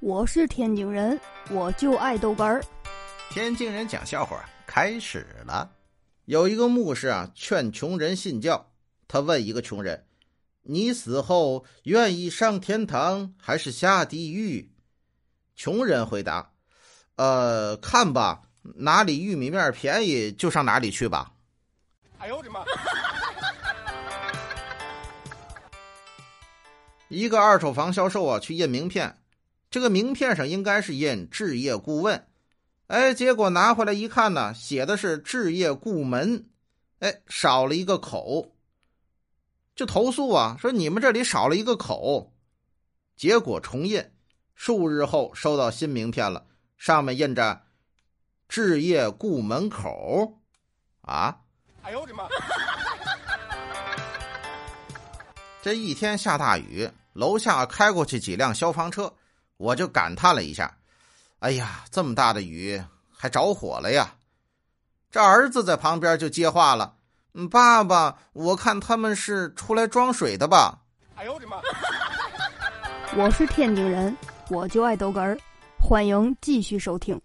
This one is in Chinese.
我是天津人，我就爱豆干儿。天津人讲笑话开始了。有一个牧师啊，劝穷人信教。他问一个穷人：“你死后愿意上天堂还是下地狱？”穷人回答：“呃，看吧，哪里玉米面便宜就上哪里去吧。”哎呦我的妈！一个二手房销售啊，去印名片。这个名片上应该是印置业顾问，哎，结果拿回来一看呢，写的是置业顾门，哎，少了一个口，就投诉啊，说你们这里少了一个口。结果重印，数日后收到新名片了，上面印着置业顾门口，啊，哎呦我的妈！这一天下大雨，楼下开过去几辆消防车。我就感叹了一下：“哎呀，这么大的雨还着火了呀！”这儿子在旁边就接话了：“嗯，爸爸，我看他们是出来装水的吧？”哎呦我的妈！我是天津人，我就爱逗哏儿，欢迎继续收听。